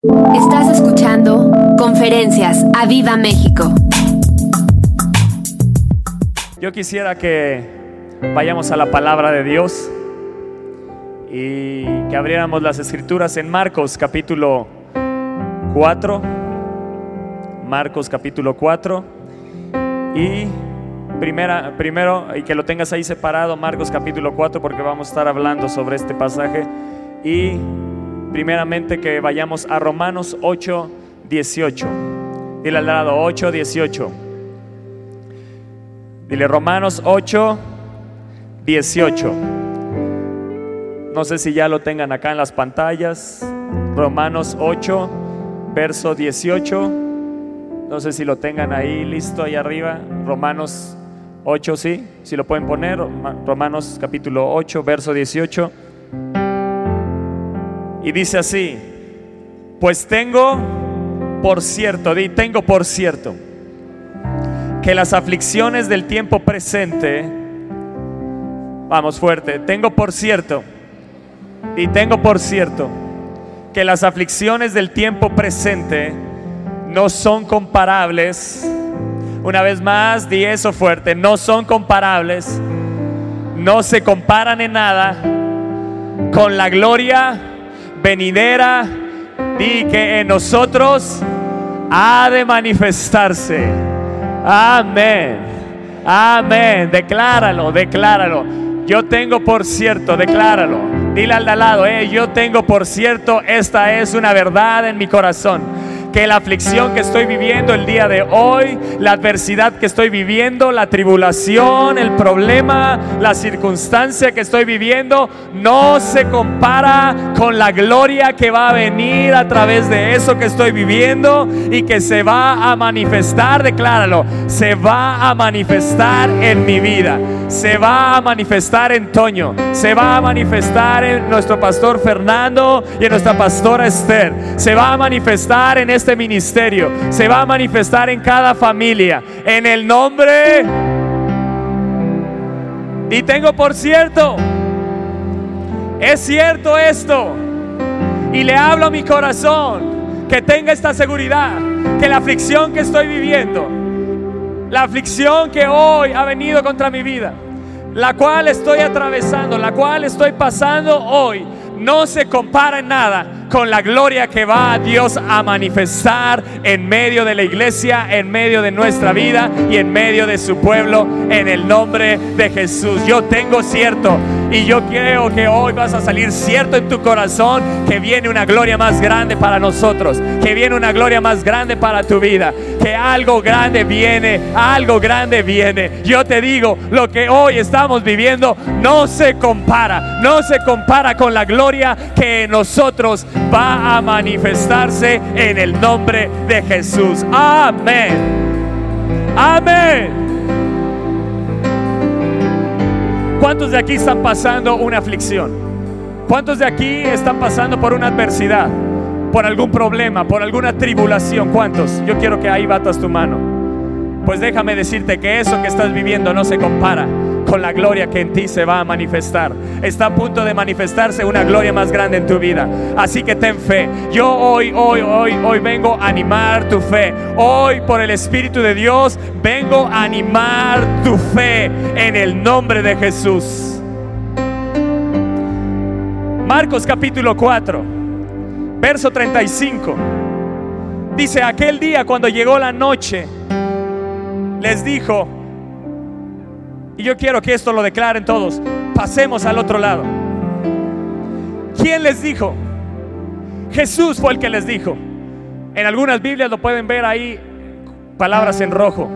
Estás escuchando Conferencias a Viva México. Yo quisiera que vayamos a la palabra de Dios y que abriéramos las escrituras en Marcos capítulo 4. Marcos capítulo 4 y primera, primero y que lo tengas ahí separado Marcos capítulo 4 porque vamos a estar hablando sobre este pasaje y primeramente que vayamos a Romanos 8, 18. Dile al lado 8, 18. Dile Romanos 8, 18. No sé si ya lo tengan acá en las pantallas. Romanos 8, verso 18. No sé si lo tengan ahí listo ahí arriba. Romanos 8, sí. Si lo pueden poner. Romanos capítulo 8, verso 18. Y dice así, pues tengo por cierto, di, tengo por cierto, que las aflicciones del tiempo presente, vamos fuerte, tengo por cierto, y tengo por cierto, que las aflicciones del tiempo presente no son comparables, una vez más, di eso fuerte, no son comparables, no se comparan en nada con la gloria venidera y que en nosotros ha de manifestarse. Amén. Amén. Decláralo, decláralo. Yo tengo por cierto, decláralo. Dile al de al lado, eh, yo tengo por cierto, esta es una verdad en mi corazón que la aflicción que estoy viviendo el día de hoy, la adversidad que estoy viviendo, la tribulación, el problema, la circunstancia que estoy viviendo, no se compara con la gloria que va a venir a través de eso que estoy viviendo y que se va a manifestar, decláralo, se va a manifestar en mi vida, se va a manifestar en Toño, se va a manifestar en nuestro pastor Fernando y en nuestra pastora Esther, se va a manifestar en este ministerio, se va a manifestar en cada familia. En el nombre... Y tengo por cierto, es cierto esto. Y le hablo a mi corazón que tenga esta seguridad, que la aflicción que estoy viviendo, la aflicción que hoy ha venido contra mi vida, la cual estoy atravesando, la cual estoy pasando hoy, no se compara en nada con la gloria que va Dios a manifestar en medio de la iglesia, en medio de nuestra vida y en medio de su pueblo, en el nombre de Jesús. Yo tengo cierto y yo creo que hoy vas a salir cierto en tu corazón que viene una gloria más grande para nosotros, que viene una gloria más grande para tu vida, que algo grande viene, algo grande viene. Yo te digo, lo que hoy estamos viviendo no se compara, no se compara con la gloria que nosotros va a manifestarse en el nombre de Jesús. Amén. Amén. ¿Cuántos de aquí están pasando una aflicción? ¿Cuántos de aquí están pasando por una adversidad? Por algún problema, por alguna tribulación. ¿Cuántos? Yo quiero que ahí batas tu mano. Pues déjame decirte que eso que estás viviendo no se compara con la gloria que en ti se va a manifestar. Está a punto de manifestarse una gloria más grande en tu vida. Así que ten fe. Yo hoy, hoy, hoy, hoy vengo a animar tu fe. Hoy por el Espíritu de Dios vengo a animar tu fe en el nombre de Jesús. Marcos capítulo 4, verso 35. Dice, aquel día cuando llegó la noche, les dijo, y yo quiero que esto lo declaren todos. Pasemos al otro lado. ¿Quién les dijo? Jesús fue el que les dijo. En algunas Biblias lo pueden ver ahí, palabras en rojo.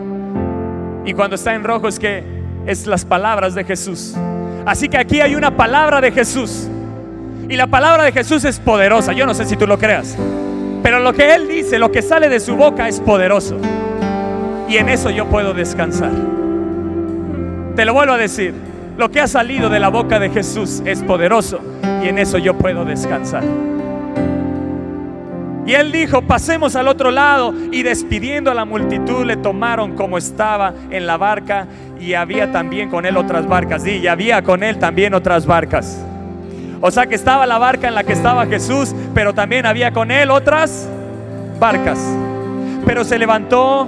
Y cuando está en rojo es que es las palabras de Jesús. Así que aquí hay una palabra de Jesús. Y la palabra de Jesús es poderosa. Yo no sé si tú lo creas. Pero lo que Él dice, lo que sale de su boca es poderoso. Y en eso yo puedo descansar. Te lo vuelvo a decir, lo que ha salido de la boca de Jesús es poderoso y en eso yo puedo descansar. Y él dijo, pasemos al otro lado y despidiendo a la multitud le tomaron como estaba en la barca y había también con él otras barcas. Y había con él también otras barcas. O sea que estaba la barca en la que estaba Jesús, pero también había con él otras barcas. Pero se levantó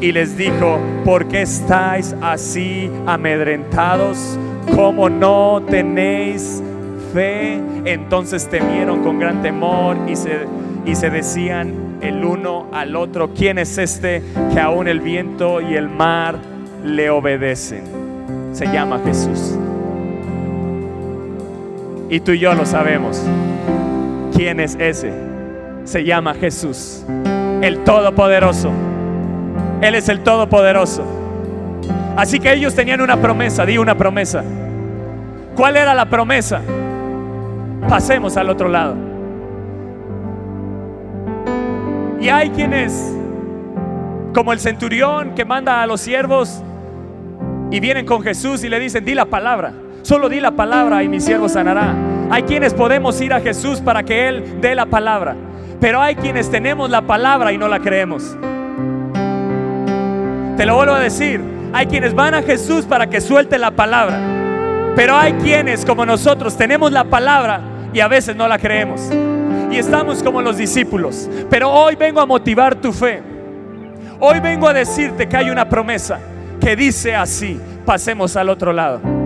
Y les dijo, ¿por qué estáis así amedrentados? ¿Cómo no tenéis fe? Entonces temieron con gran temor y se, y se decían el uno al otro, ¿quién es este que aún el viento y el mar le obedecen? Se llama Jesús. Y tú y yo lo sabemos. ¿Quién es ese? Se llama Jesús, el Todopoderoso. Él es el Todopoderoso. Así que ellos tenían una promesa, di una promesa. ¿Cuál era la promesa? Pasemos al otro lado. Y hay quienes, como el centurión que manda a los siervos y vienen con Jesús y le dicen, di la palabra. Solo di la palabra y mi siervo sanará. Hay quienes podemos ir a Jesús para que Él dé la palabra. Pero hay quienes tenemos la palabra y no la creemos. Te lo vuelvo a decir. Hay quienes van a Jesús para que suelte la palabra. Pero hay quienes como nosotros tenemos la palabra y a veces no la creemos. Y estamos como los discípulos. Pero hoy vengo a motivar tu fe. Hoy vengo a decirte que hay una promesa que dice así. Pasemos al otro lado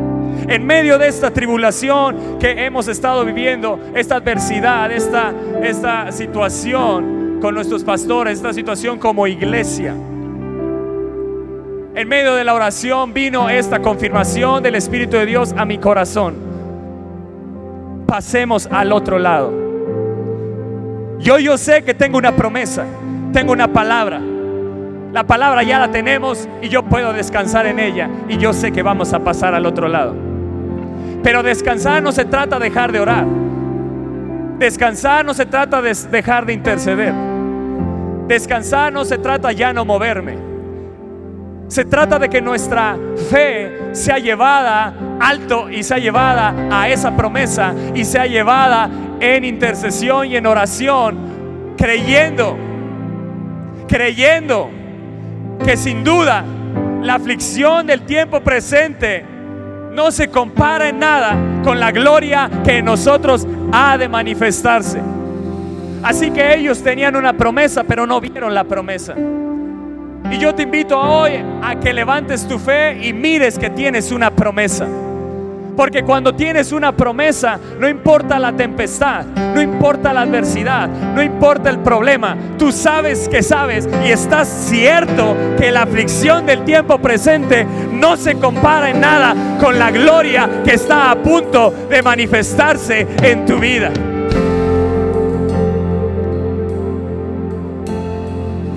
en medio de esta tribulación que hemos estado viviendo, esta adversidad, esta, esta situación con nuestros pastores, esta situación como iglesia. En medio de la oración vino esta confirmación del Espíritu de Dios a mi corazón. Pasemos al otro lado. Yo yo sé que tengo una promesa, tengo una palabra. La palabra ya la tenemos y yo puedo descansar en ella y yo sé que vamos a pasar al otro lado. Pero descansar no se trata de dejar de orar. Descansar no se trata de dejar de interceder. Descansar no se trata ya no moverme. Se trata de que nuestra fe sea llevada alto y sea llevada a esa promesa y sea llevada en intercesión y en oración, creyendo, creyendo que sin duda la aflicción del tiempo presente no se compara en nada con la gloria que en nosotros ha de manifestarse. Así que ellos tenían una promesa, pero no vieron la promesa. Y yo te invito hoy a que levantes tu fe y mires que tienes una promesa. Porque cuando tienes una promesa, no importa la tempestad, no importa la adversidad, no importa el problema, tú sabes que sabes y estás cierto que la aflicción del tiempo presente no se compara en nada con la gloria que está a punto de manifestarse en tu vida.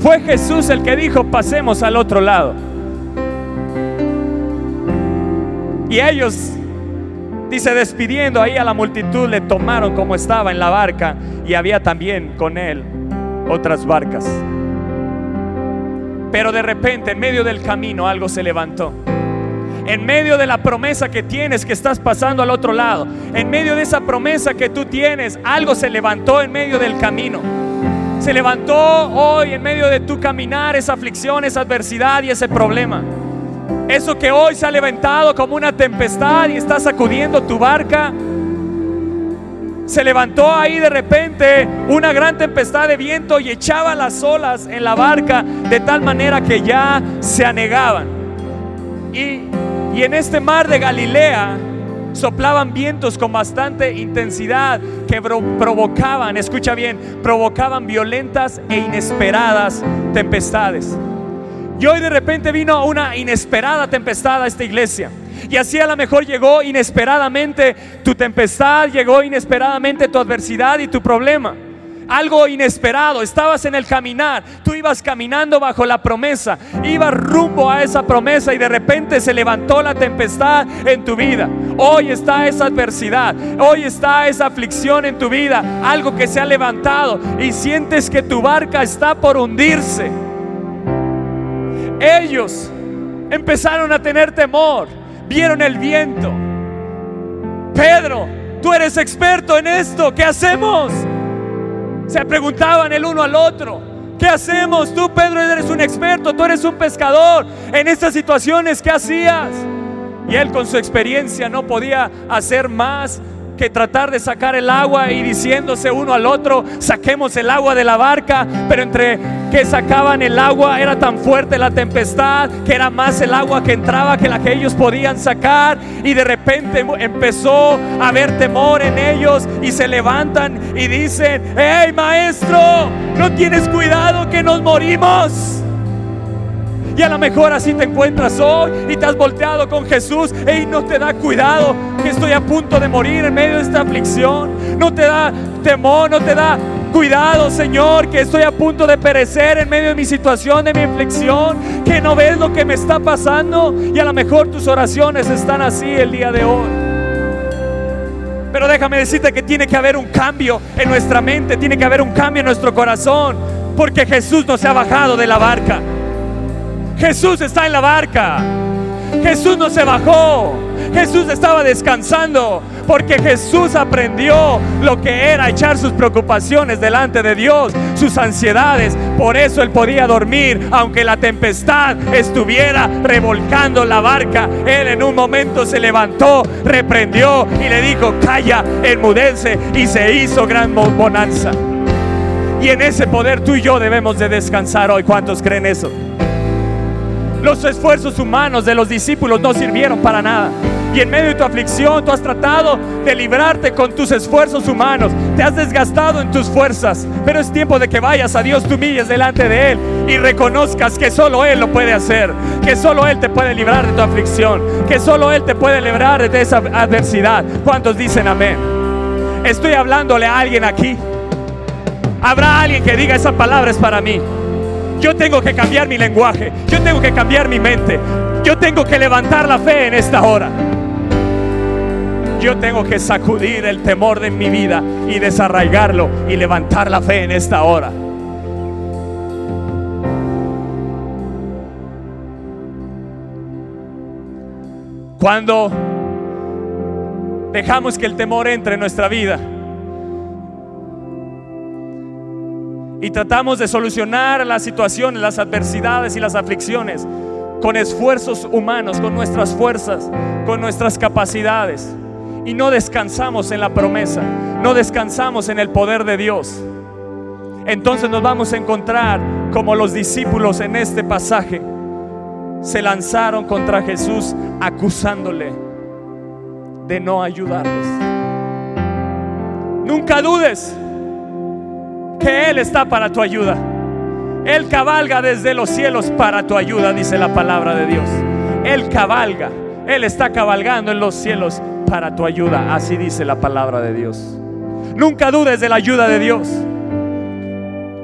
Fue Jesús el que dijo, pasemos al otro lado. Y ellos Dice, despidiendo ahí a la multitud, le tomaron como estaba en la barca y había también con él otras barcas. Pero de repente, en medio del camino, algo se levantó. En medio de la promesa que tienes, que estás pasando al otro lado, en medio de esa promesa que tú tienes, algo se levantó en medio del camino. Se levantó hoy en medio de tu caminar esa aflicción, esa adversidad y ese problema. Eso que hoy se ha levantado como una tempestad y está sacudiendo tu barca. Se levantó ahí de repente una gran tempestad de viento y echaba las olas en la barca de tal manera que ya se anegaban. Y, y en este mar de Galilea soplaban vientos con bastante intensidad que provocaban, escucha bien, provocaban violentas e inesperadas tempestades. Y hoy de repente vino una inesperada tempestad a esta iglesia. Y así a lo mejor llegó inesperadamente tu tempestad, llegó inesperadamente tu adversidad y tu problema. Algo inesperado, estabas en el caminar, tú ibas caminando bajo la promesa, ibas rumbo a esa promesa y de repente se levantó la tempestad en tu vida. Hoy está esa adversidad, hoy está esa aflicción en tu vida, algo que se ha levantado y sientes que tu barca está por hundirse. Ellos empezaron a tener temor, vieron el viento. Pedro, tú eres experto en esto, ¿qué hacemos? Se preguntaban el uno al otro. ¿Qué hacemos? Tú, Pedro, eres un experto, tú eres un pescador. En estas situaciones, ¿qué hacías? Y él con su experiencia no podía hacer más tratar de sacar el agua y diciéndose uno al otro, saquemos el agua de la barca, pero entre que sacaban el agua era tan fuerte la tempestad que era más el agua que entraba que la que ellos podían sacar y de repente empezó a haber temor en ellos y se levantan y dicen, hey maestro, no tienes cuidado que nos morimos. Y a lo mejor así te encuentras hoy y te has volteado con Jesús y no te da cuidado que estoy a punto de morir en medio de esta aflicción. No te da temor, no te da cuidado, Señor, que estoy a punto de perecer en medio de mi situación, de mi aflicción, que no ves lo que me está pasando y a lo mejor tus oraciones están así el día de hoy. Pero déjame decirte que tiene que haber un cambio en nuestra mente, tiene que haber un cambio en nuestro corazón, porque Jesús no se ha bajado de la barca. Jesús está en la barca. Jesús no se bajó. Jesús estaba descansando porque Jesús aprendió lo que era echar sus preocupaciones delante de Dios, sus ansiedades. Por eso él podía dormir aunque la tempestad estuviera revolcando la barca. Él en un momento se levantó, reprendió y le dijo, calla, enmudece y se hizo gran bonanza. Y en ese poder tú y yo debemos de descansar hoy. ¿Cuántos creen eso? Los esfuerzos humanos de los discípulos no sirvieron para nada. Y en medio de tu aflicción tú has tratado de librarte con tus esfuerzos humanos. Te has desgastado en tus fuerzas. Pero es tiempo de que vayas a Dios, tú humilles delante de Él y reconozcas que solo Él lo puede hacer. Que solo Él te puede librar de tu aflicción. Que solo Él te puede librar de esa adversidad. ¿Cuántos dicen amén? Estoy hablándole a alguien aquí. Habrá alguien que diga esa palabra es para mí. Yo tengo que cambiar mi lenguaje. Yo tengo que cambiar mi mente. Yo tengo que levantar la fe en esta hora. Yo tengo que sacudir el temor de mi vida y desarraigarlo y levantar la fe en esta hora. Cuando dejamos que el temor entre en nuestra vida, y tratamos de solucionar las situaciones, las adversidades y las aflicciones con esfuerzos humanos, con nuestras fuerzas, con nuestras capacidades. Y no descansamos en la promesa, no descansamos en el poder de Dios. Entonces nos vamos a encontrar como los discípulos en este pasaje se lanzaron contra Jesús acusándole de no ayudarles. Nunca dudes que Él está para tu ayuda. Él cabalga desde los cielos para tu ayuda, dice la palabra de Dios. Él cabalga, Él está cabalgando en los cielos para tu ayuda, así dice la palabra de Dios. Nunca dudes de la ayuda de Dios.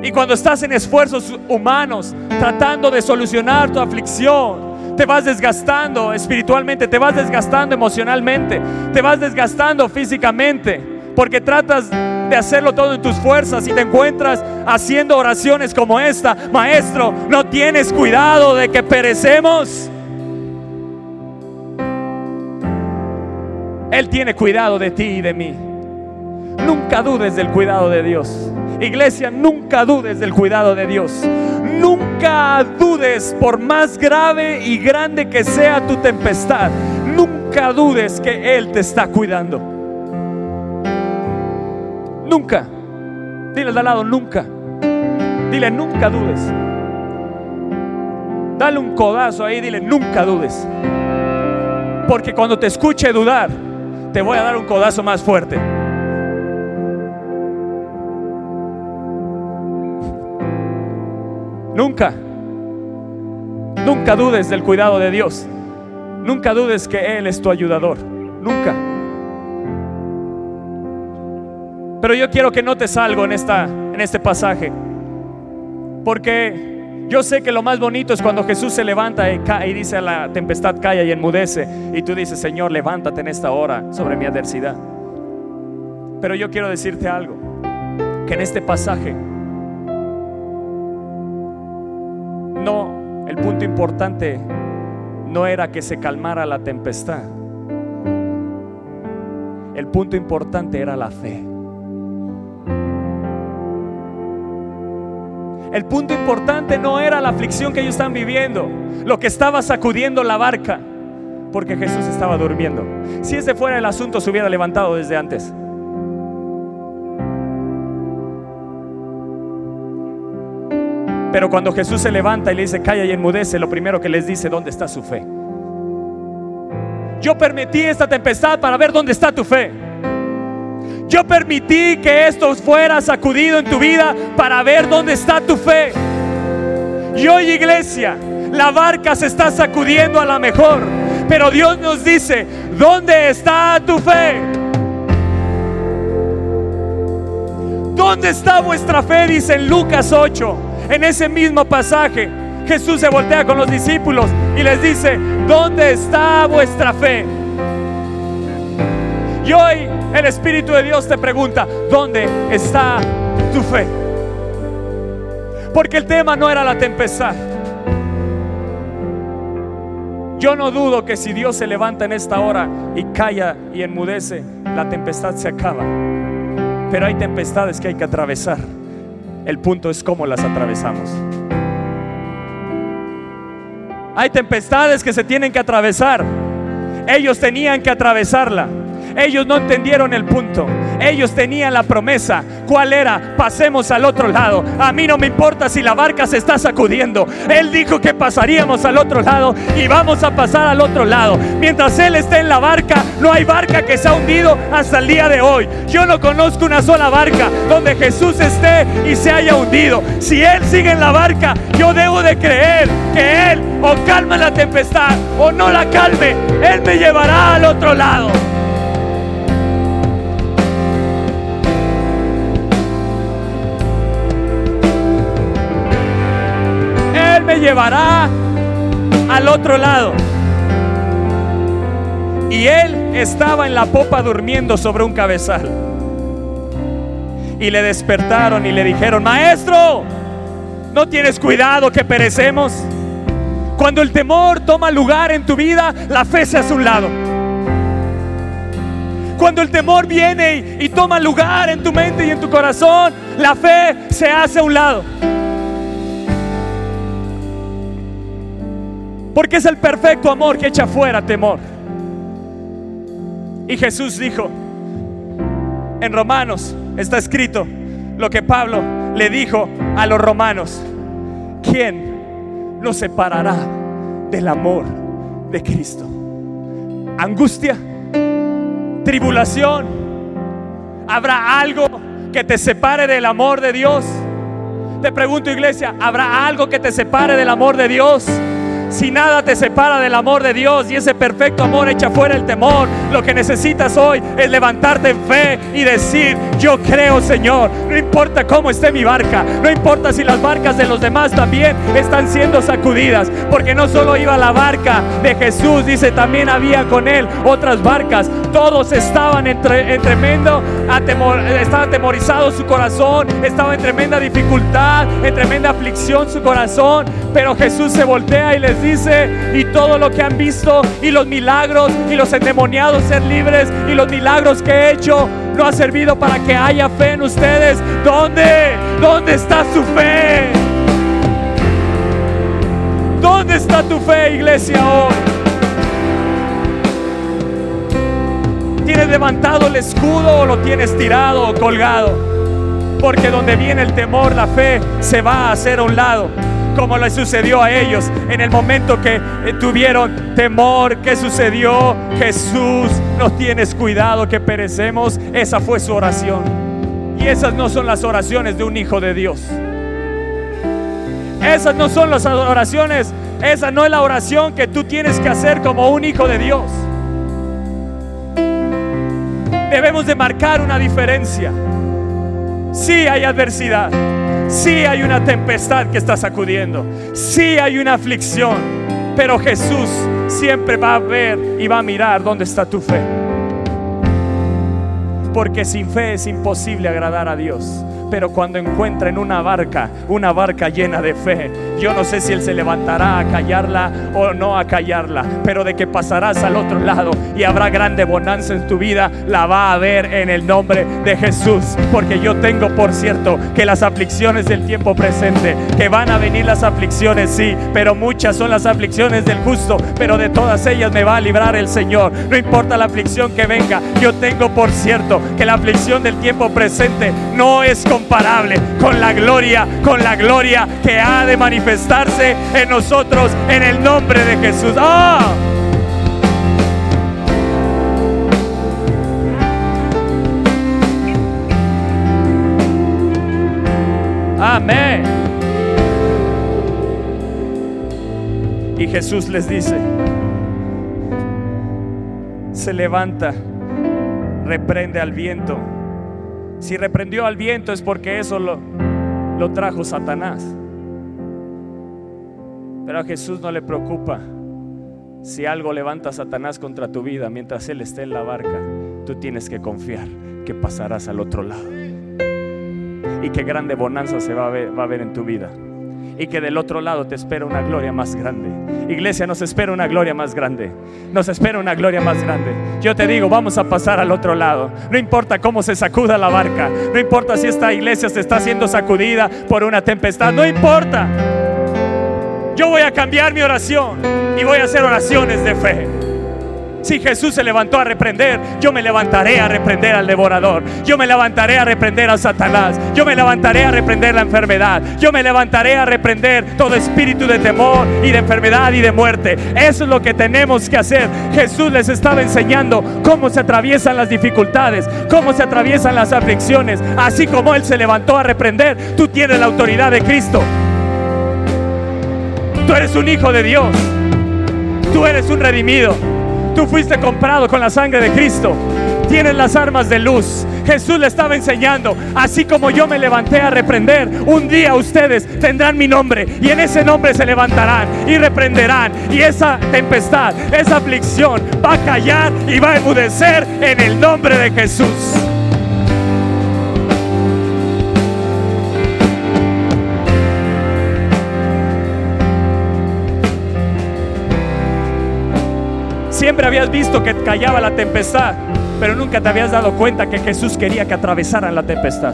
Y cuando estás en esfuerzos humanos, tratando de solucionar tu aflicción, te vas desgastando espiritualmente, te vas desgastando emocionalmente, te vas desgastando físicamente, porque tratas de hacerlo todo en tus fuerzas y te encuentras haciendo oraciones como esta, maestro, no tienes cuidado de que perecemos. Él tiene cuidado de ti y de mí. Nunca dudes del cuidado de Dios. Iglesia, nunca dudes del cuidado de Dios. Nunca dudes, por más grave y grande que sea tu tempestad, nunca dudes que Él te está cuidando. Nunca. Dile al lado, nunca. Dile, nunca dudes. Dale un codazo ahí, dile, nunca dudes. Porque cuando te escuche dudar, te voy a dar un codazo más fuerte. Nunca, nunca dudes del cuidado de Dios. Nunca dudes que Él es tu ayudador. Nunca. Pero yo quiero que notes algo en, esta, en este pasaje. Porque Yo sé que lo más bonito es cuando Jesús se levanta y, y, dice a la tempestad calla y enmudece. Y tú dices, Señor, levántate en esta hora sobre mi adversidad. Pero yo quiero decirte algo, que en este pasaje no, el punto importante no era que se calmara la tempestad. El punto importante era la fe. El punto importante no era la aflicción que ellos estaban viviendo, lo que estaba sacudiendo la barca, porque Jesús estaba durmiendo. Si ese fuera el asunto, se hubiera levantado desde antes. Pero cuando Jesús se levanta y le dice, calla y enmudece, lo primero que les dice, ¿dónde está su fe? Yo permití esta tempestad para ver dónde está tu fe. Yo permití que esto fuera sacudido en tu vida para ver dónde está tu fe. Y hoy iglesia, la barca se está sacudiendo a la mejor. Pero Dios nos dice, ¿dónde está tu fe? ¿Dónde está vuestra fe? Dice en Lucas 8. En ese mismo pasaje, Jesús se voltea con los discípulos y les dice, ¿dónde está vuestra fe? Y hoy el Espíritu de Dios te pregunta, ¿dónde está tu fe? Porque el tema no era la tempestad. Yo no dudo que si Dios se levanta en esta hora y calla y enmudece, la tempestad se acaba. Pero hay tempestades que hay que atravesar. El punto es cómo las atravesamos. Hay tempestades que se tienen que atravesar. Ellos tenían que atravesarla. Ellos no entendieron el punto. Ellos tenían la promesa. ¿Cuál era? Pasemos al otro lado. A mí no me importa si la barca se está sacudiendo. Él dijo que pasaríamos al otro lado y vamos a pasar al otro lado. Mientras Él esté en la barca, no hay barca que se ha hundido hasta el día de hoy. Yo no conozco una sola barca donde Jesús esté y se haya hundido. Si Él sigue en la barca, yo debo de creer que Él o calma la tempestad o no la calme. Él me llevará al otro lado. Llevará al otro lado. Y él estaba en la popa durmiendo sobre un cabezal. Y le despertaron y le dijeron, maestro, ¿no tienes cuidado que perecemos? Cuando el temor toma lugar en tu vida, la fe se hace un lado. Cuando el temor viene y, y toma lugar en tu mente y en tu corazón, la fe se hace a un lado. Porque es el perfecto amor que echa fuera temor. Y Jesús dijo, en Romanos está escrito lo que Pablo le dijo a los romanos, ¿quién nos separará del amor de Cristo? Angustia, tribulación, ¿habrá algo que te separe del amor de Dios? Te pregunto iglesia, ¿habrá algo que te separe del amor de Dios? Si nada te separa del amor de Dios y ese perfecto amor echa fuera el temor, lo que necesitas hoy es levantarte en fe y decir, yo creo Señor, no importa cómo esté mi barca, no importa si las barcas de los demás también están siendo sacudidas, porque no solo iba la barca de Jesús, dice, también había con él otras barcas, todos estaban en, tremendo, atemor, estaba atemorizado su corazón, estaba en tremenda dificultad, en tremenda aflicción su corazón, pero Jesús se voltea y les dice, y todo lo que han visto, y los milagros, y los endemoniados ser libres, y los milagros que he hecho, no ha servido para que haya fe en ustedes. ¿Dónde? ¿Dónde está su fe? ¿Dónde está tu fe, iglesia, hoy? ¿Tienes levantado el escudo o lo tienes tirado o colgado? Porque donde viene el temor, la fe se va a hacer a un lado como le sucedió a ellos en el momento que eh, tuvieron temor. ¿Qué sucedió? Jesús, no tienes cuidado que perecemos. Esa fue su oración. Y esas no son las oraciones de un hijo de Dios. Esas no son las oraciones. Esa no es la oración que tú tienes que hacer como un hijo de Dios. Debemos de marcar una diferencia. Sí hay adversidad Sí hay una tempestad que está sacudiendo. Sí hay una aflicción. Pero Jesús siempre va a ver y va a mirar dónde está tu fe. Porque sin fe es imposible agradar a Dios pero cuando encuentra en una barca, una barca llena de fe, yo no sé si Él se levantará a callarla o no a callarla, pero de que pasarás al otro lado y habrá grande bonanza en tu vida, la va a ver en el nombre de Jesús, porque yo tengo por cierto que las aflicciones del tiempo presente, que van a venir las aflicciones, sí, pero muchas son las aflicciones del justo, pero de todas ellas me va a librar el Señor, no importa la aflicción que venga, yo tengo por cierto que la aflicción del tiempo presente no es como comparable con la gloria, con la gloria que ha de manifestarse en nosotros en el nombre de Jesús. ¡Ah! Amén. Y Jesús les dice, se levanta, reprende al viento si reprendió al viento es porque eso lo, lo trajo Satanás. Pero a Jesús no le preocupa si algo levanta a Satanás contra tu vida mientras Él esté en la barca. Tú tienes que confiar que pasarás al otro lado. Y que grande bonanza se va a va a ver en tu vida y que del otro lado te espera una gloria más grande. Iglesia, nos espera una gloria más grande. Nos espera una gloria más grande. Yo te digo, vamos a pasar al otro lado. No importa cómo se sacuda la barca. No importa si esta iglesia se está siendo sacudida por una tempestad. No importa. Yo voy a cambiar mi oración y voy a hacer oraciones de fe. Si Jesús se levantó a reprender, yo me levantaré a reprender al devorador. Yo me levantaré a reprender a Satanás. Yo me levantaré a reprender la enfermedad. Yo me levantaré a reprender todo espíritu de temor y de enfermedad y de muerte. Eso es lo que tenemos que hacer. Jesús les estaba enseñando cómo se atraviesan las dificultades, cómo se atraviesan las aflicciones. Así como Él se levantó a reprender, tú tienes la autoridad de Cristo. Tú eres un hijo de Dios. Tú eres un redimido. Tú fuiste comprado con la sangre de Cristo. Tienes las armas de luz. Jesús le estaba enseñando, así como yo me levanté a reprender, un día ustedes tendrán mi nombre y en ese nombre se levantarán y reprenderán. Y esa tempestad, esa aflicción va a callar y va a enmudecer en el nombre de Jesús. Siempre habías visto que callaba la tempestad, pero nunca te habías dado cuenta que Jesús quería que atravesaran la tempestad.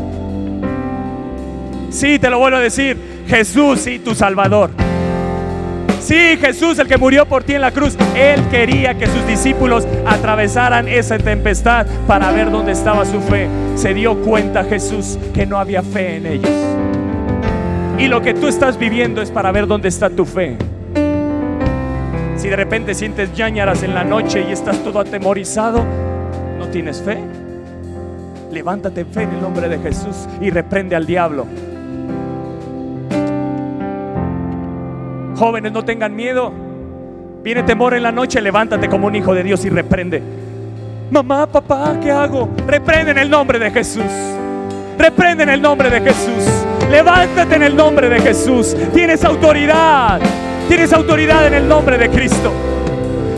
Sí, te lo vuelvo a decir, Jesús, sí, tu Salvador. Sí, Jesús, el que murió por ti en la cruz, Él quería que sus discípulos atravesaran esa tempestad para ver dónde estaba su fe. Se dio cuenta Jesús que no había fe en ellos. Y lo que tú estás viviendo es para ver dónde está tu fe. Si de repente sientes ñañaras en la noche y estás todo atemorizado, ¿no tienes fe? Levántate en fe en el nombre de Jesús y reprende al diablo. Jóvenes, no tengan miedo. Viene temor en la noche, levántate como un hijo de Dios y reprende. Mamá, papá, ¿qué hago? Reprende en el nombre de Jesús. Reprende en el nombre de Jesús. Levántate en el nombre de Jesús. Tienes autoridad. Tienes autoridad en el nombre de Cristo.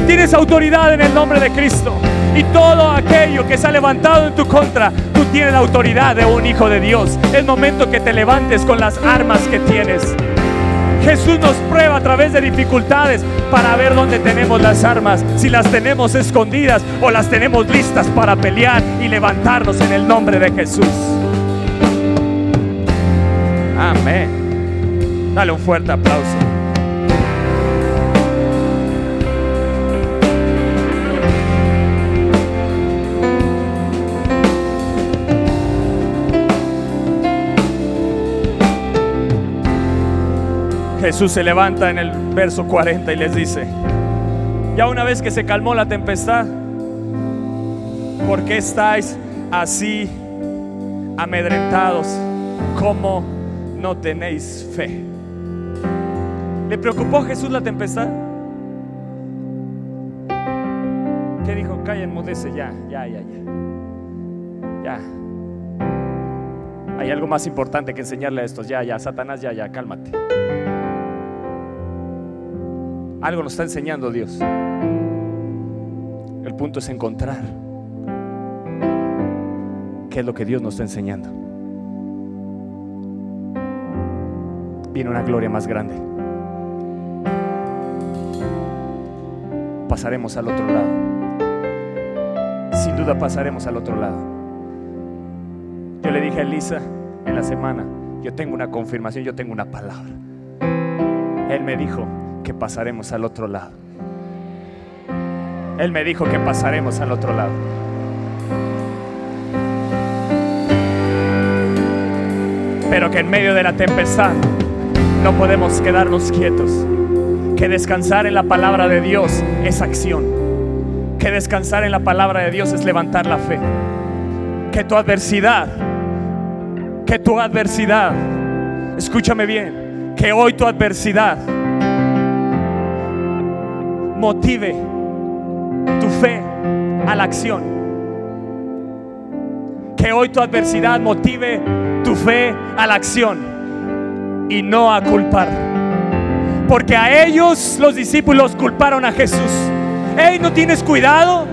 Tienes autoridad en el nombre de Cristo. Y todo aquello que se ha levantado en tu contra, tú tienes la autoridad de un hijo de Dios. Es momento que te levantes con las armas que tienes. Jesús nos prueba a través de dificultades para ver dónde tenemos las armas, si las tenemos escondidas o las tenemos listas para pelear y levantarnos en el nombre de Jesús. Amén. Dale un fuerte aplauso. Jesús se levanta en el verso 40 y les dice, ya una vez que se calmó la tempestad, ¿por qué estáis así amedrentados? ¿Cómo no tenéis fe? ¿Le preocupó a Jesús la tempestad? ¿Qué dijo? Calla, enmudece ya, ya, ya, ya. Ya. Hay algo más importante que enseñarle a estos. Ya, ya, Satanás, ya, ya, cálmate. Algo nos está enseñando Dios. El punto es encontrar qué es lo que Dios nos está enseñando. Viene una gloria más grande. Pasaremos al otro lado. Sin duda pasaremos al otro lado. Yo le dije a Elisa en la semana, yo tengo una confirmación, yo tengo una palabra. Él me dijo que pasaremos al otro lado. Él me dijo que pasaremos al otro lado. Pero que en medio de la tempestad no podemos quedarnos quietos. Que descansar en la palabra de Dios es acción. Que descansar en la palabra de Dios es levantar la fe. Que tu adversidad, que tu adversidad, escúchame bien, que hoy tu adversidad motive tu fe a la acción. Que hoy tu adversidad motive tu fe a la acción y no a culpar. Porque a ellos los discípulos culparon a Jesús. Hey, ¿no tienes cuidado?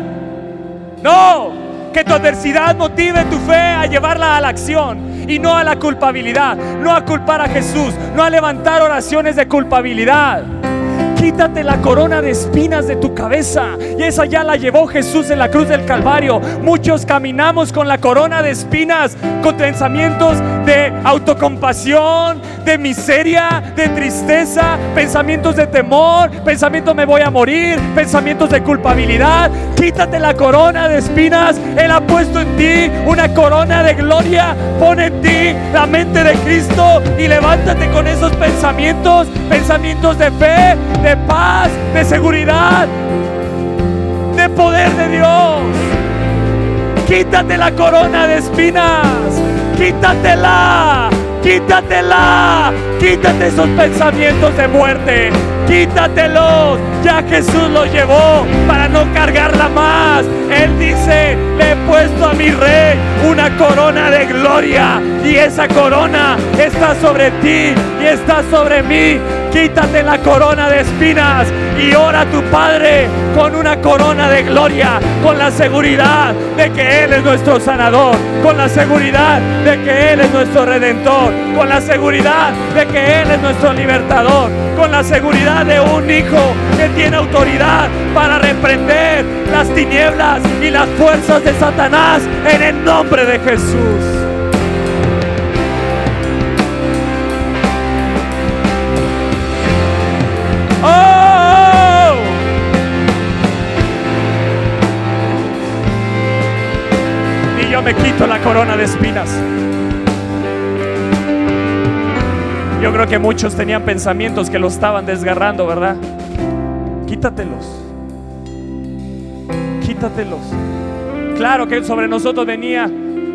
No, que tu adversidad motive tu fe a llevarla a la acción y no a la culpabilidad, no a culpar a Jesús, no a levantar oraciones de culpabilidad. Quítate la corona de espinas de tu cabeza. Y esa ya la llevó Jesús en la cruz del Calvario. Muchos caminamos con la corona de espinas, con pensamientos de autocompasión, de miseria, de tristeza, pensamientos de temor, pensamientos me voy a morir, pensamientos de culpabilidad. Quítate la corona de espinas. Él ha puesto en ti una corona de gloria. Pone en ti la mente de Cristo y levántate con esos pensamientos, pensamientos de fe, de paz, de seguridad, de poder de Dios. Quítate la corona de espinas. Quítatela. Quítatela. Quítate esos pensamientos de muerte. Quítatelos. Ya Jesús los llevó para no cargarla más. Él dice, le he puesto a mi rey una corona de gloria. Y esa corona está sobre ti y está sobre mí. Quítate la corona de espinas y ora a tu Padre con una corona de gloria, con la seguridad de que Él es nuestro sanador, con la seguridad de que Él es nuestro redentor, con la seguridad de que Él es nuestro libertador, con la seguridad de un hijo que tiene autoridad para reprender las tinieblas y las fuerzas de Satanás en el nombre de Jesús. Me quito la corona de espinas. Yo creo que muchos tenían pensamientos que lo estaban desgarrando, ¿verdad? Quítatelos. Quítatelos. Claro que sobre nosotros venía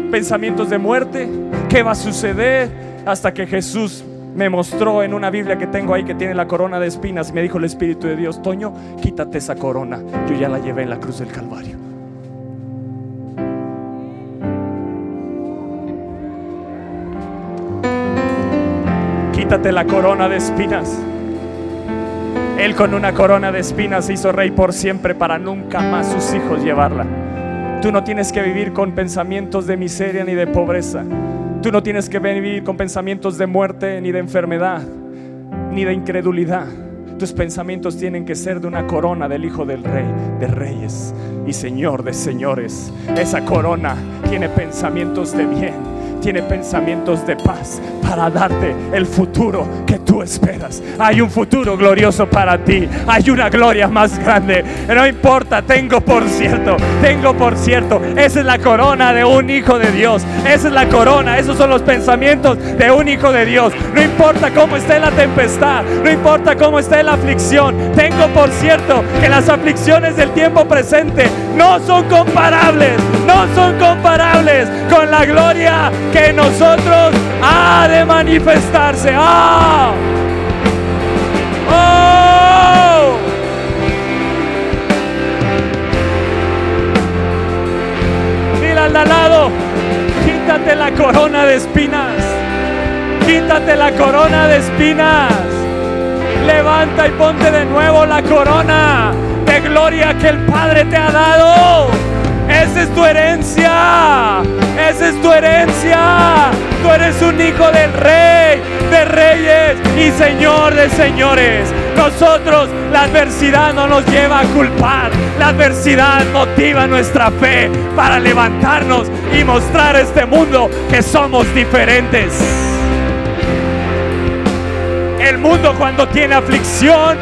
pensamientos de muerte. ¿Qué va a suceder? Hasta que Jesús me mostró en una Biblia que tengo ahí que tiene la corona de espinas. Me dijo el Espíritu de Dios, Toño, quítate esa corona. Yo ya la llevé en la cruz del Calvario. Quítate la corona de espinas. Él con una corona de espinas hizo rey por siempre para nunca más sus hijos llevarla. Tú no tienes que vivir con pensamientos de miseria ni de pobreza. Tú no tienes que vivir con pensamientos de muerte, ni de enfermedad, ni de incredulidad. Tus pensamientos tienen que ser de una corona del Hijo del Rey, de reyes y Señor de señores. Esa corona tiene pensamientos de bien tiene pensamientos de paz para darte el futuro que tú esperas. Hay un futuro glorioso para ti. Hay una gloria más grande. No importa, tengo por cierto, tengo por cierto. Esa es la corona de un hijo de Dios. Esa es la corona. Esos son los pensamientos de un hijo de Dios. No importa cómo esté la tempestad. No importa cómo esté la aflicción. Tengo por cierto que las aflicciones del tiempo presente no son comparables. No son comparables con la gloria que en nosotros ha de manifestarse. ¡Ah! ¡Oh! Mira al lado, quítate la corona de espinas. Quítate la corona de espinas. Levanta y ponte de nuevo la corona de gloria que el Padre te ha dado. Esa es tu herencia. Esa es tu herencia. Tú eres un hijo del rey, de reyes y señor de señores. Nosotros la adversidad no nos lleva a culpar. La adversidad motiva nuestra fe para levantarnos y mostrar a este mundo que somos diferentes. El mundo cuando tiene aflicción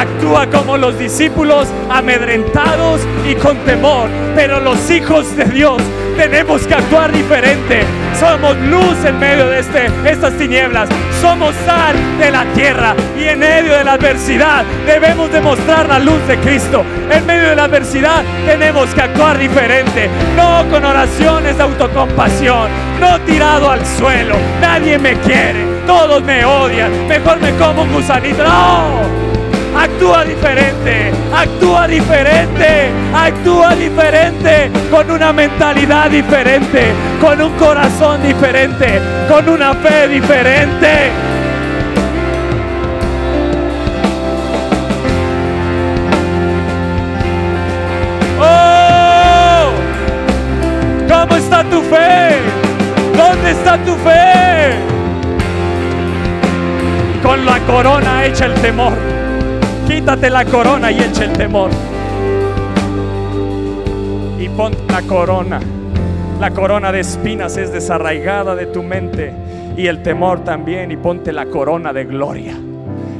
actúa como los discípulos amedrentados y con temor, pero los hijos de Dios tenemos que actuar diferente. Somos luz en medio de este, estas tinieblas. Somos sal de la tierra y en medio de la adversidad debemos demostrar la luz de Cristo. En medio de la adversidad tenemos que actuar diferente. No con oraciones de autocompasión. No tirado al suelo. Nadie me quiere. Todos me odian. Mejor me como un gusanito. No actúa diferente, actúa diferente, actúa diferente, con una mentalidad diferente, con un corazón diferente, con una fe diferente. ¡Oh! ¿Cómo está tu fe? ¿Dónde está tu fe? Con la corona hecha el temor. Quítate la corona y echa el temor. Y pon la corona. La corona de espinas es desarraigada de tu mente y el temor también. Y ponte la corona de gloria.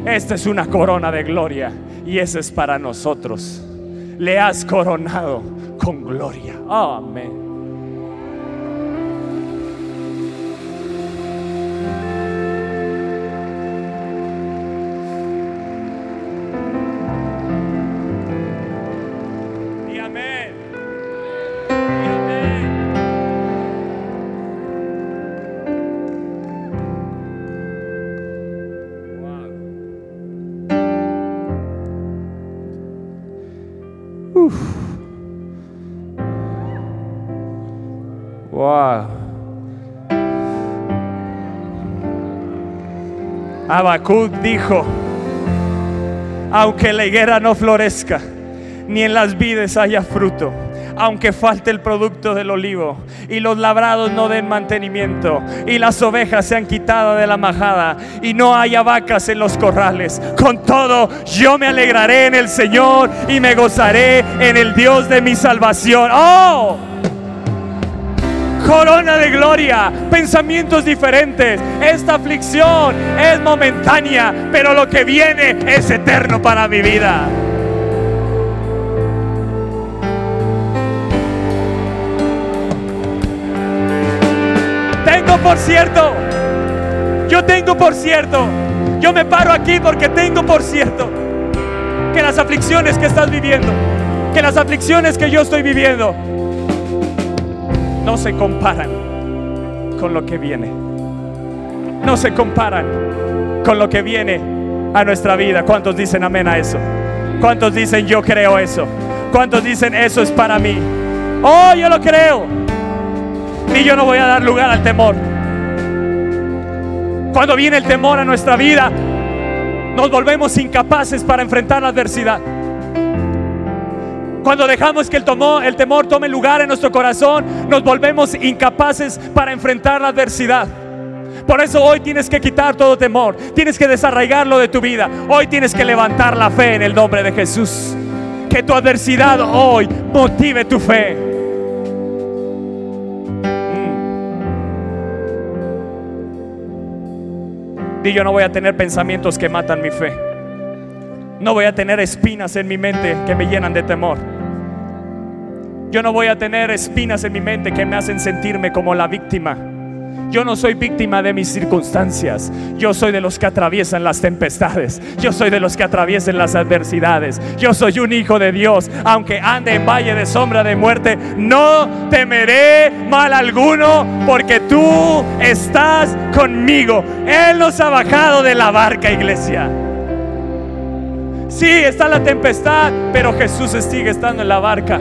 Esta es una corona de gloria y esa es para nosotros. Le has coronado con gloria. Amén. Habacuc dijo, aunque la higuera no florezca, ni en las vides haya fruto, aunque falte el producto del olivo y los labrados no den mantenimiento y las ovejas sean quitadas de la majada y no haya vacas en los corrales. Con todo, yo me alegraré en el Señor y me gozaré en el Dios de mi salvación. ¡Oh! Corona de gloria, pensamientos diferentes. Esta aflicción es momentánea, pero lo que viene es eterno para mi vida. Tengo por cierto, yo tengo por cierto, yo me paro aquí porque tengo por cierto que las aflicciones que estás viviendo, que las aflicciones que yo estoy viviendo, no se comparan con lo que viene. No se comparan con lo que viene a nuestra vida. ¿Cuántos dicen amén a eso? ¿Cuántos dicen yo creo eso? ¿Cuántos dicen eso es para mí? Oh, yo lo creo. Y yo no voy a dar lugar al temor. Cuando viene el temor a nuestra vida, nos volvemos incapaces para enfrentar la adversidad. Cuando dejamos que el, temor tome lugar en nuestro corazón, nos volvemos incapaces para enfrentar la adversidad. Por eso hoy tienes que quitar todo temor, tienes que desarraigarlo de tu vida. Hoy tienes que levantar la fe en el nombre de Jesús. Que tu adversidad hoy motive tu fe. Y mm. yo no voy a tener pensamientos que matan mi fe. No voy a tener espinas en mi mente que me llenan de temor. Yo no voy a tener espinas en mi mente que me hacen sentirme como la víctima. Yo no soy víctima de mis circunstancias. Yo soy de los que atraviesan las tempestades. Yo soy de los que atraviesan las adversidades. Yo soy un hijo de Dios. Aunque ande en valle de sombra de muerte, no temeré mal alguno porque tú estás conmigo. Él nos ha bajado de la barca, iglesia. Sí, está la tempestad, pero Jesús sigue estando en la barca.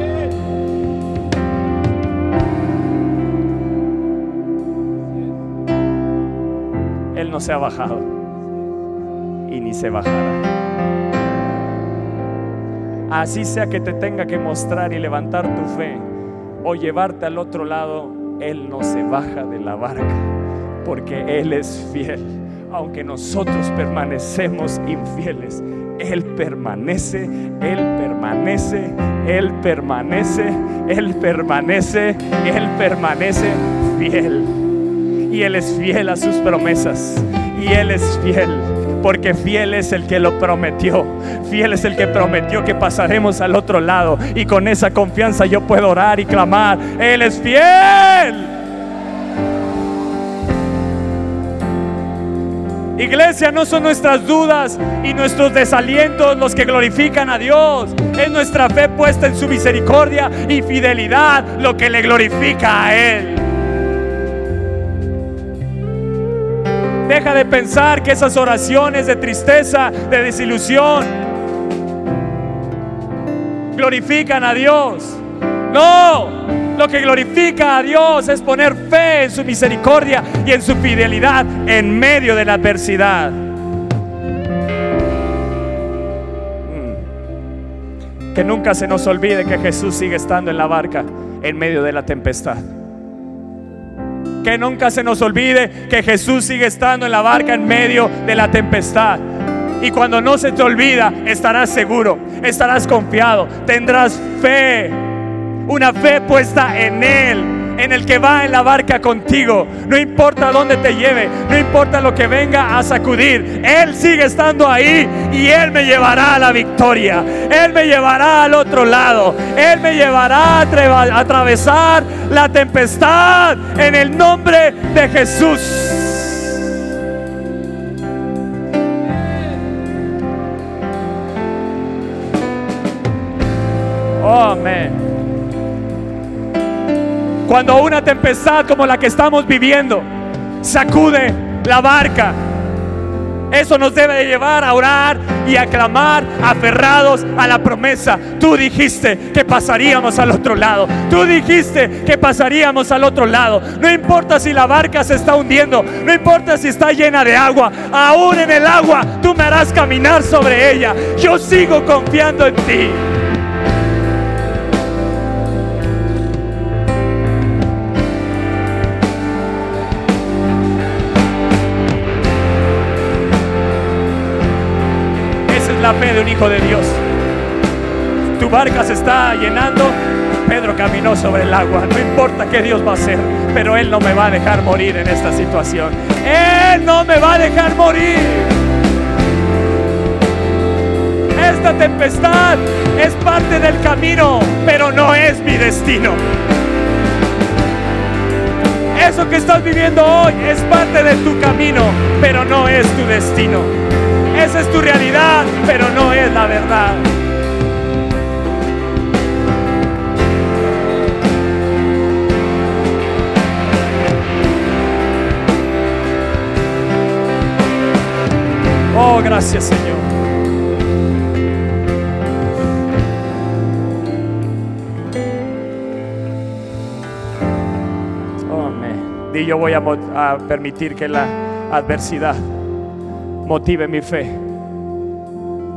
Él no se ha bajado y ni se bajará. Así sea que te tenga que mostrar y levantar tu fe o llevarte al otro lado, Él no se baja de la barca porque Él es fiel. Aunque nosotros permanecemos infieles, Él permanece, Él permanece, Él permanece, Él permanece, Él permanece fiel. Y Él es fiel a sus promesas. Y Él es fiel porque fiel es el que lo prometió. Fiel es el que prometió que pasaremos al otro lado. Y con esa confianza yo puedo orar y clamar, Él es fiel. Iglesia, no son nuestras dudas y nuestros desalientos los que glorifican a Dios. Es nuestra fe puesta en su misericordia y fidelidad lo que le glorifica a Él. Deja de pensar que esas oraciones de tristeza, de desilusión, glorifican a Dios. No, lo que glorifica a Dios es poner fe en su misericordia y en su fidelidad en medio de la adversidad. Mm. Que nunca se nos olvide que Jesús sigue estando en la barca en medio de la tempestad. Que nunca se nos olvide que Jesús sigue estando en la barca en medio de la tempestad. Y cuando no se te olvida, estarás seguro, estarás confiado, tendrás fe, una fe puesta en Él, en el que va en la barca contigo. No importa dónde te lleve, no importa lo que venga a sacudir, Él sigue estando ahí y Él me llevará a la victoria. Él me llevará al otro lado. Él me llevará a atravesar la tempestad en el nombre de Jesús. Oh, amén. Cuando una tempestad como la que estamos viviendo sacude la barca, eso nos debe de llevar a orar y a clamar aferrados a la promesa. Tú dijiste que pasaríamos al otro lado. Tú dijiste que pasaríamos al otro lado. No importa si la barca se está hundiendo. No importa si está llena de agua. Aún en el agua tú me harás caminar sobre ella. Yo sigo confiando en ti. La de un hijo de Dios. Tu barca se está llenando. Pedro caminó sobre el agua. No importa qué Dios va a hacer, pero Él no me va a dejar morir en esta situación. Él no me va a dejar morir. Esta tempestad es parte del camino, pero no es mi destino. Eso que estás viviendo hoy es parte de tu camino, pero no es tu destino. Esa es tu realidad, pero no es la verdad. Oh, gracias Señor. Oh, amén. Y yo voy a, a permitir que la adversidad motive mi fe.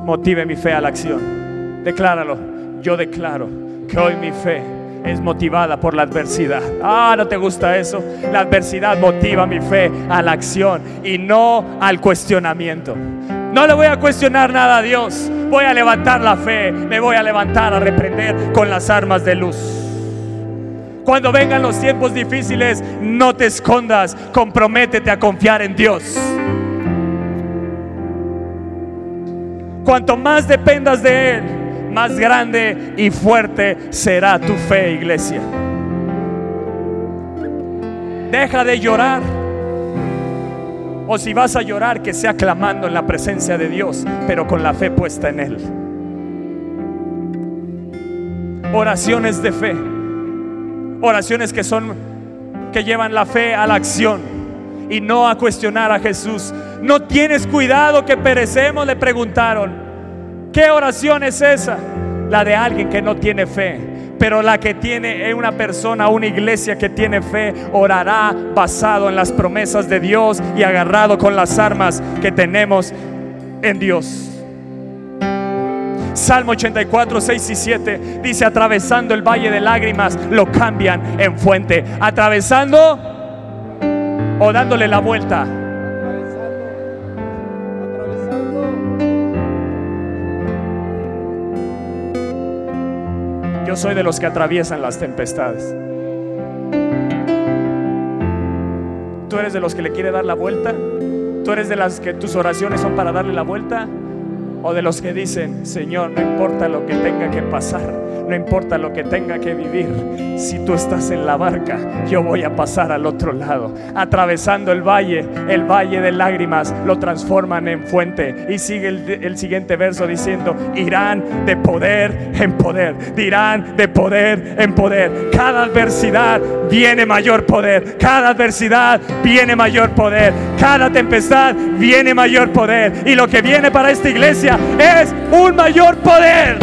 Motive mi fe a la acción. Decláralo. Yo declaro que hoy mi fe es motivada por la adversidad. Ah, ¿no te gusta eso? La adversidad motiva mi fe a la acción y no al cuestionamiento. No le voy a cuestionar nada a Dios. Voy a levantar la fe. Me voy a levantar a reprender con las armas de luz. Cuando vengan los tiempos difíciles, no te escondas. Comprométete a confiar en Dios. Cuanto más dependas de Él, más grande y fuerte será tu fe, iglesia. Deja de llorar. O si vas a llorar, que sea clamando en la presencia de Dios, pero con la fe puesta en Él. Oraciones de fe. Oraciones que son que llevan la fe a la acción y no a cuestionar a Jesús. No tienes cuidado que perecemos, le preguntaron. ¿Qué oración es esa? La de alguien que no tiene fe. pero la que tiene una persona, una iglesia que tiene fe, orará basado en las promesas de Dios y agarrado con las armas que tenemos en Dios. Salmo 84, 6 y 7 dice, atravesando el valle de lágrimas, lo cambian en fuente. Atravesando o dándole la vuelta. Yo soy de los que atraviesan las tempestades. Tú eres de los que le quiere dar la vuelta. Tú eres de las que tus oraciones son para darle la vuelta. O de los que dicen, Señor, no importa lo que tenga que pasar no importa lo que tenga que vivir, si tú estás en la barca, yo voy a pasar al otro lado. Atravesando el valle, el valle de lágrimas, lo transforman en fuente. Y sigue el, siguiente verso diciendo, irán de poder en poder, dirán de poder en poder. Cada adversidad viene mayor poder, cada adversidad viene mayor poder, cada tempestad viene mayor poder. Y lo que viene para esta iglesia es un mayor poder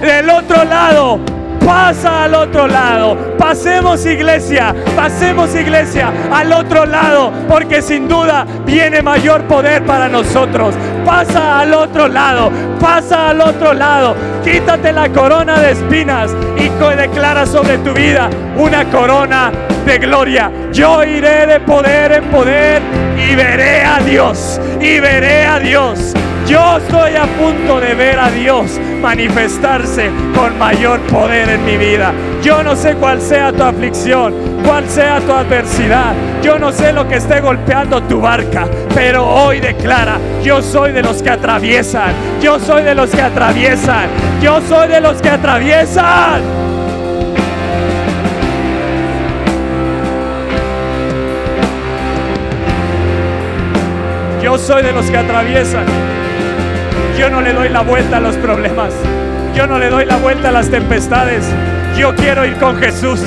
del otro lado. Pasa al otro lado. Pasemos iglesia. Pasemos iglesia al otro lado. Porque sin duda viene mayor poder para nosotros. Pasa al otro lado. Pasa al otro lado. Quítate la corona de espinas y declara sobre tu vida una corona de gloria. Yo iré de poder en poder y veré a Dios. Y veré a Dios. Yo estoy a punto de ver a Dios manifestarse con mayor poder en mi vida. Yo no sé cuál sea tu aflicción, cuál sea tu adversidad. Yo no sé lo que esté golpeando tu barca, pero hoy declara, yo soy de los que atraviesan. Yo soy de los que atraviesan. Yo soy de los que atraviesan. Yo soy de los que atraviesan. Yo no le doy la vuelta a los problemas. Yo no le doy la vuelta a las tempestades. Yo quiero ir con Jesús.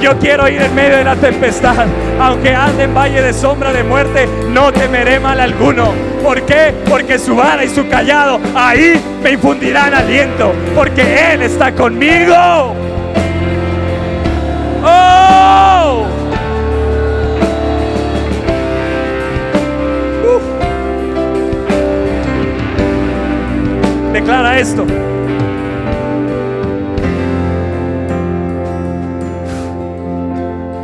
Yo quiero ir en medio de la tempestad. Aunque ande en valle de sombra de muerte, no temeré mal alguno. ¿Por qué? Porque su vara y su callado ahí me infundirán aliento. Porque Él está conmigo. ¡Oh! Declara esto.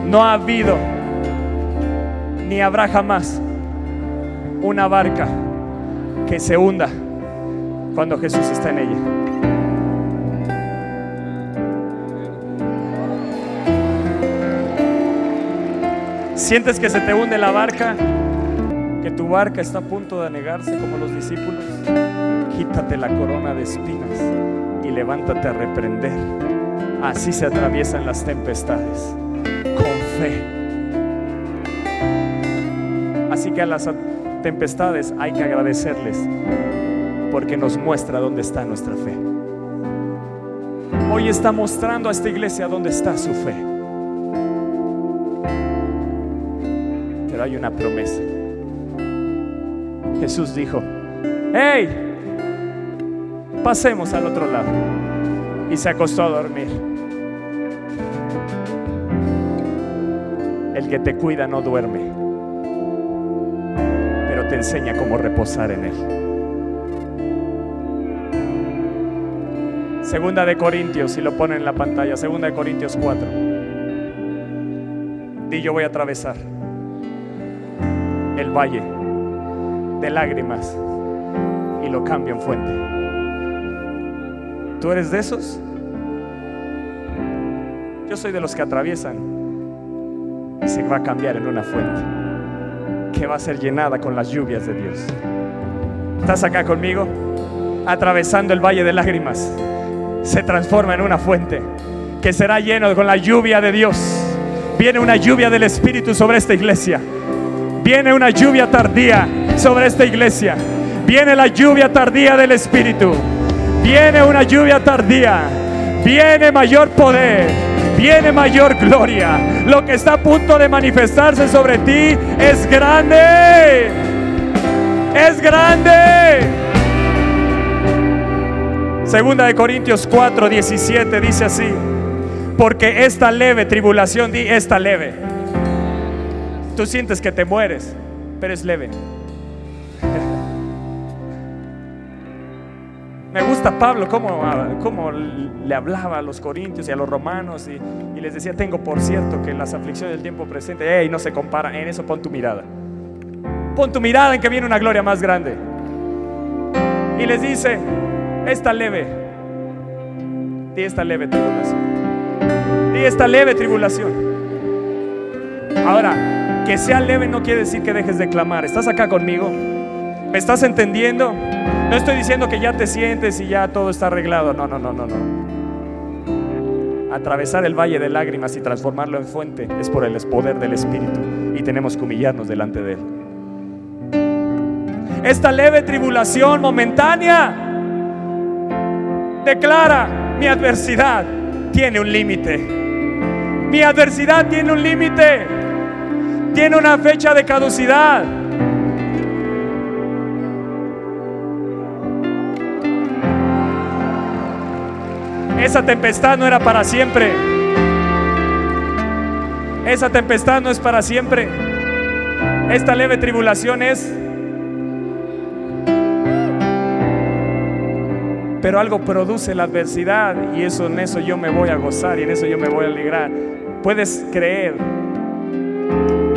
No ha habido ni habrá jamás una barca que se hunda cuando Jesús está en ella. ¿Sientes que se te hunde la barca? ¿Que tu barca está a punto de anegarse como los discípulos? quítate la corona de espinas y levántate a reprender. Así se atraviesan las tempestades, con fe. Así que a las tempestades hay que agradecerles porque nos muestra dónde está nuestra fe. Hoy está mostrando a esta iglesia dónde está su fe. Pero hay una promesa. Jesús dijo, hey, pasemos al otro lado. Y se acostó a dormir. El que te cuida no duerme, pero te enseña cómo reposar en él. Segunda de Corintios, si lo ponen en la pantalla, segunda de Corintios 4. Y yo voy a atravesar el valle de lágrimas y lo cambio en fuente. ¿Tú eres de esos? Yo soy de los que atraviesan y se va a cambiar en una fuente que va a ser llenada con las lluvias de Dios. ¿Estás acá conmigo? Atravesando el valle de lágrimas, se transforma en una fuente que será lleno con la lluvia de Dios. Viene una lluvia del Espíritu sobre esta iglesia. Viene una lluvia tardía sobre esta iglesia. Viene la lluvia tardía del Espíritu. Viene una lluvia tardía. Viene mayor poder. Viene mayor gloria. Lo que está a punto de manifestarse sobre ti es grande. Es grande. Segunda de Corintios 4, 17 dice así. porque esta leve tribulación, di esta leve. Tú sientes que te mueres, pero es leve. Pablo cómo, cómo, le hablaba a los corintios y a los romanos y, y, les decía, tengo por cierto que las aflicciones del tiempo presente, hey, no se compara, en eso pon tu mirada. Pon tu mirada en que viene una gloria más grande. Y les dice, esta leve, di esta leve tribulación. Di esta leve tribulación. Ahora, que sea leve no quiere decir que dejes de clamar. ¿Estás acá conmigo? ¿Me estás entendiendo? No estoy diciendo que ya te sientes y ya todo está arreglado. No, no, no, no, no. Atravesar el valle de lágrimas y transformarlo en fuente es por el poder del Espíritu y tenemos que humillarnos delante de Él. Esta leve tribulación momentánea declara mi adversidad tiene un límite. Mi adversidad tiene un límite. Tiene una fecha de caducidad. Esa tempestad no era para siempre. Esa tempestad no es para siempre. Esta leve tribulación es... Pero algo produce la adversidad y eso en eso yo me voy a gozar y en eso yo me voy a alegrar. Puedes creer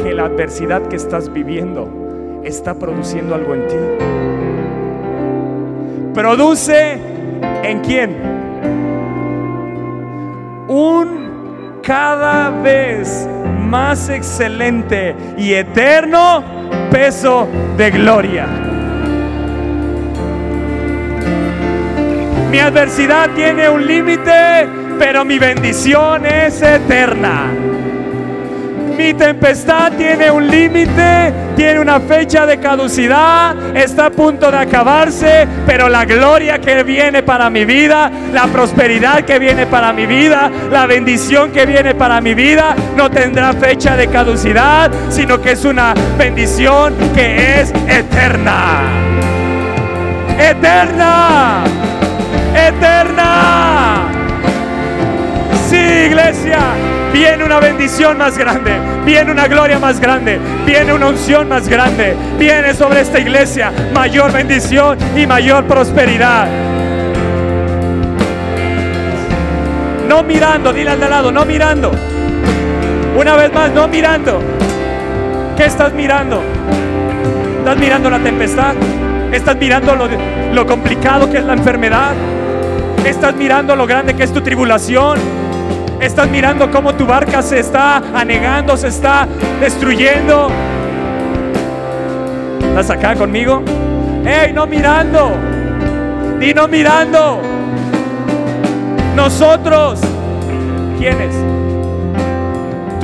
que la adversidad que estás viviendo está produciendo algo en ti. Produce en quién? Un cada vez más excelente y eterno peso de gloria. Mi adversidad tiene un límite, pero mi bendición es eterna. Mi tempestad tiene un límite, tiene una fecha de caducidad, está a punto de acabarse, pero la gloria que viene para mi vida, la prosperidad que viene para mi vida, la bendición que viene para mi vida, no tendrá fecha de caducidad, sino que es una bendición que es eterna. Eterna. Eterna. Sí, iglesia viene una bendición más grande, viene una gloria más grande, viene una unción más grande, viene sobre esta iglesia mayor bendición y mayor prosperidad. No mirando, dile al de lado, no mirando. Una vez más, no mirando. ¿Qué estás mirando? ¿Estás mirando la tempestad? ¿Estás mirando lo, lo complicado que es la enfermedad? ¿Estás mirando lo grande que es tu tribulación? Estás mirando cómo tu barca se está anegando, se está destruyendo. ¿Estás acá conmigo? ¡Ey, no mirando! ¡Di no mirando! Nosotros, ¿quiénes?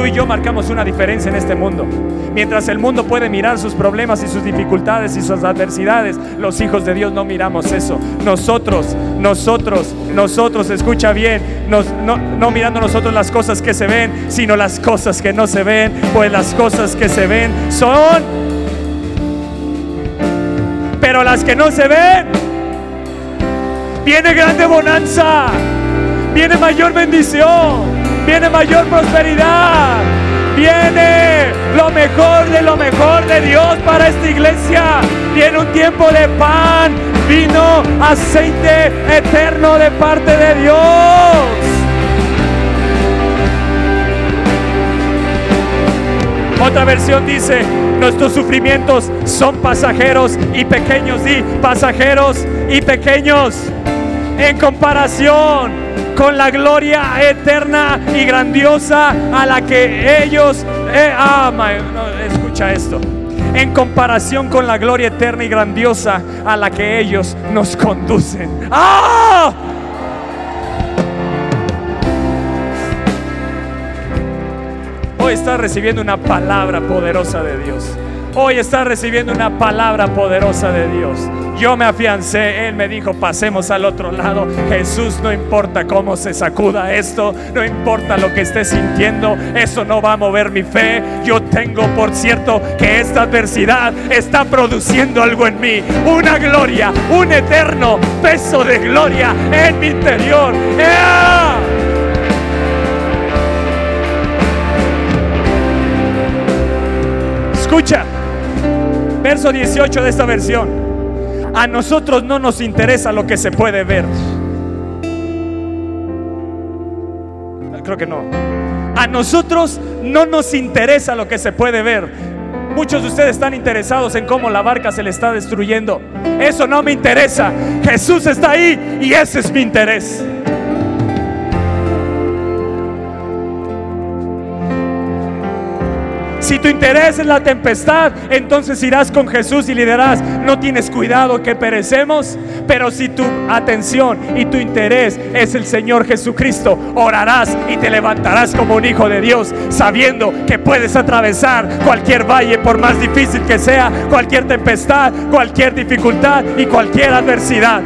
Tú y yo marcamos una diferencia en este mundo. Mientras el mundo puede mirar sus problemas y sus dificultades y sus adversidades, los hijos de Dios no miramos eso. Nosotros, nosotros, nosotros, escucha bien, no, no mirando nosotros las cosas que se ven, sino las cosas que no se ven, pues las cosas que se ven son... Pero las que no se ven, viene grande bonanza, viene mayor bendición, viene mayor prosperidad Viene lo mejor de lo mejor de Dios para esta iglesia. Viene un tiempo de pan, vino, aceite eterno de parte de Dios. Otra versión dice, nuestros sufrimientos son pasajeros y pequeños, y pasajeros y pequeños en comparación con la gloria eterna y grandiosa a la que ellos eh, ah, escucha esto. En comparación con la gloria eterna y grandiosa a la que ellos nos conducen. ¡Ah! Hoy está recibiendo una palabra poderosa de Dios. Hoy está recibiendo una palabra poderosa de Dios. Yo me afiancé, Él me dijo, pasemos al otro lado. Jesús, no importa cómo se sacuda esto, no importa lo que esté sintiendo, eso no va a mover mi fe. Yo tengo por cierto que esta adversidad está produciendo algo en mí, una gloria, un eterno peso de gloria en mi interior. Escucha, verso 18 de esta versión. A nosotros no nos interesa lo que se puede ver. Creo que no. A nosotros no nos interesa lo que se puede ver. Muchos de ustedes están interesados en cómo la barca se le está destruyendo. Eso no me interesa. Jesús está ahí y ese es mi interés. Si tu interés es la tempestad, entonces irás con Jesús y le dirás, no tienes cuidado que perecemos. Pero si tu atención y tu interés es el Señor Jesucristo, orarás y te levantarás como un hijo de Dios, sabiendo que puedes atravesar cualquier valle, por más difícil que sea, cualquier tempestad, cualquier dificultad y cualquier adversidad.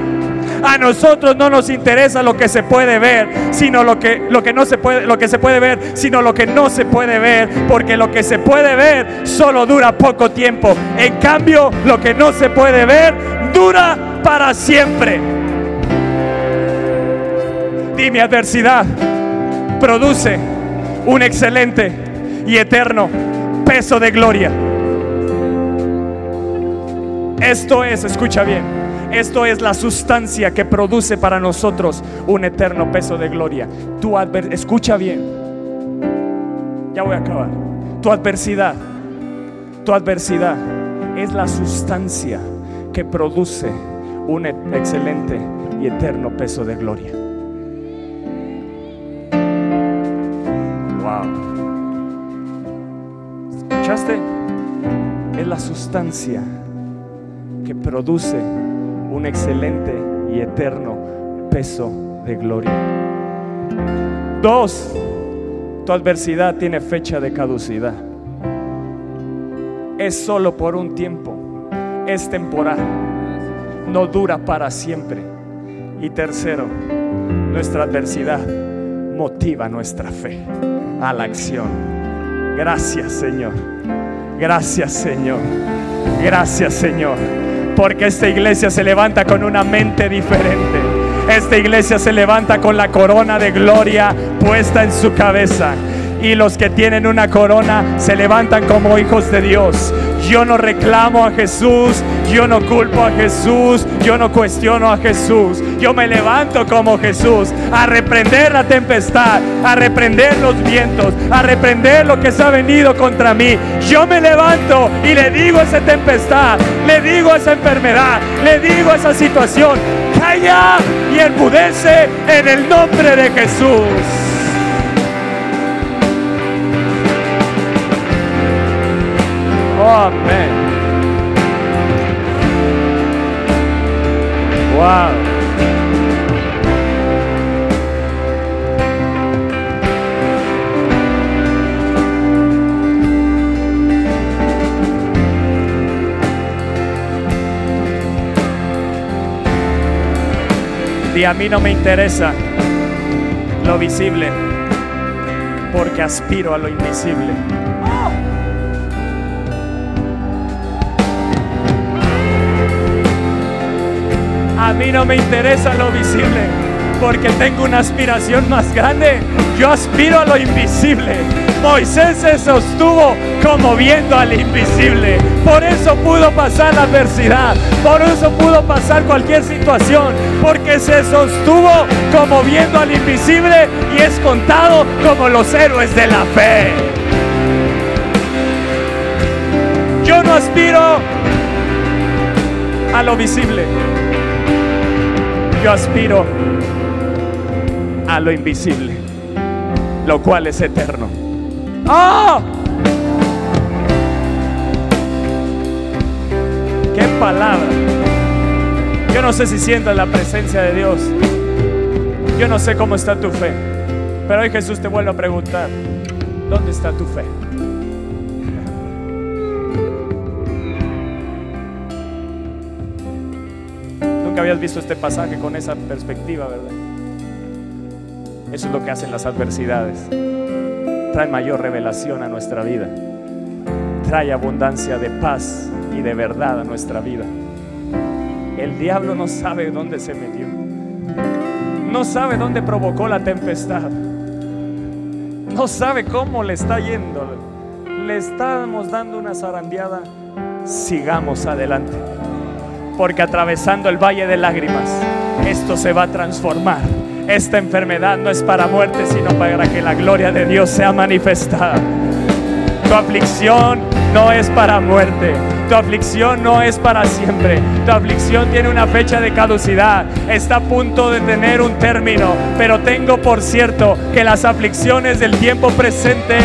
A nosotros no nos interesa lo que se puede ver, sino lo que, lo que no se puede, lo que se puede ver, sino lo que no se puede ver, porque lo que se puede ver solo dura poco tiempo. En cambio, lo que no se puede ver dura para siempre. Dime adversidad produce un excelente y eterno peso de gloria. Esto es, escucha bien, esto es la sustancia que produce para nosotros un eterno peso de gloria. Tu escucha bien. Ya voy a acabar. Tu adversidad, tu adversidad es la sustancia que produce un e-, excelente y eterno peso de gloria. Wow. ¿Escuchaste? Es la sustancia que produce un excelente y eterno peso de gloria. Dos, tu adversidad tiene fecha de caducidad. Es solo por un tiempo, es temporal, no dura para siempre. Y tercero, nuestra adversidad motiva nuestra fe a la acción. Gracias Señor, gracias Señor, gracias Señor porque esta iglesia se levanta con una mente diferente. Esta iglesia se levanta con la corona de gloria puesta en su cabeza. Y los que tienen una corona se levantan como hijos de Dios. Yo no reclamo a Jesús, yo no culpo a Jesús, yo no cuestiono a Jesús. Yo me levanto como Jesús a reprender la tempestad, a reprender los vientos, a reprender lo que se ha venido contra mí. Yo me levanto y le digo a esa tempestad, le digo a esa enfermedad, le digo a esa situación, calla y enmudece en el nombre de Jesús. Amén. Wow. Y a mí no me interesa lo visible, porque aspiro a lo invisible. A mí no me interesa lo visible porque tengo una aspiración más grande. Yo aspiro a lo invisible. Moisés se sostuvo como viendo al invisible. Por eso pudo pasar la adversidad. Por eso pudo pasar cualquier situación. Porque se sostuvo como viendo al invisible y es contado como los héroes de la fe. Yo no aspiro a lo visible yo aspiro a lo invisible, lo cual es eterno. ¡Oh! ¡Qué palabra! Yo no sé si sientes la presencia de Dios. Yo no sé cómo está tu fe. Pero hoy Jesús te vuelve a preguntar, ¿dónde está tu fe? Habías visto este pasaje con esa perspectiva, ¿verdad? Eso es lo que hacen las adversidades. Trae mayor revelación a nuestra vida. Trae abundancia de paz y de verdad a nuestra vida. El diablo no sabe dónde se metió. No sabe dónde provocó la tempestad. No sabe cómo le está yendo. le estamos dando una zarandeada, sigamos adelante. Porque atravesando el valle de lágrimas, esto se va a transformar. Esta enfermedad no es para muerte, sino para que la gloria de Dios sea manifestada. Tu aflicción no es para muerte. Tu aflicción no es para siempre. Tu aflicción tiene una fecha de caducidad. Está a punto de tener un término. Pero tengo por cierto que las aflicciones del tiempo presente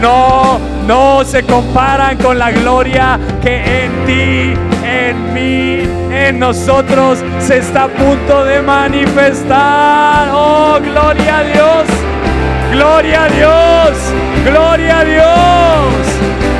no, no se comparan con la gloria que en ti, en mí, en nosotros se está a punto de manifestar. Oh, gloria a Dios. Gloria a Dios. Gloria a Dios.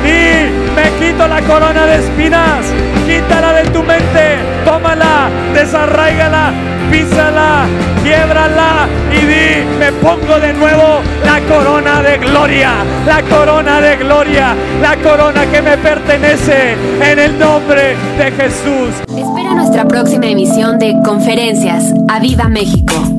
Y me quito la corona de espinas. Quítala de tu mente. Tómala. Desarraigala. Písala. Quiebrala. Y di, me pongo de nuevo la corona de gloria. La corona de gloria. La corona que me pertenece. En el nombre de Jesús. Espera nuestra próxima emisión de Conferencias. ¡A Viva México!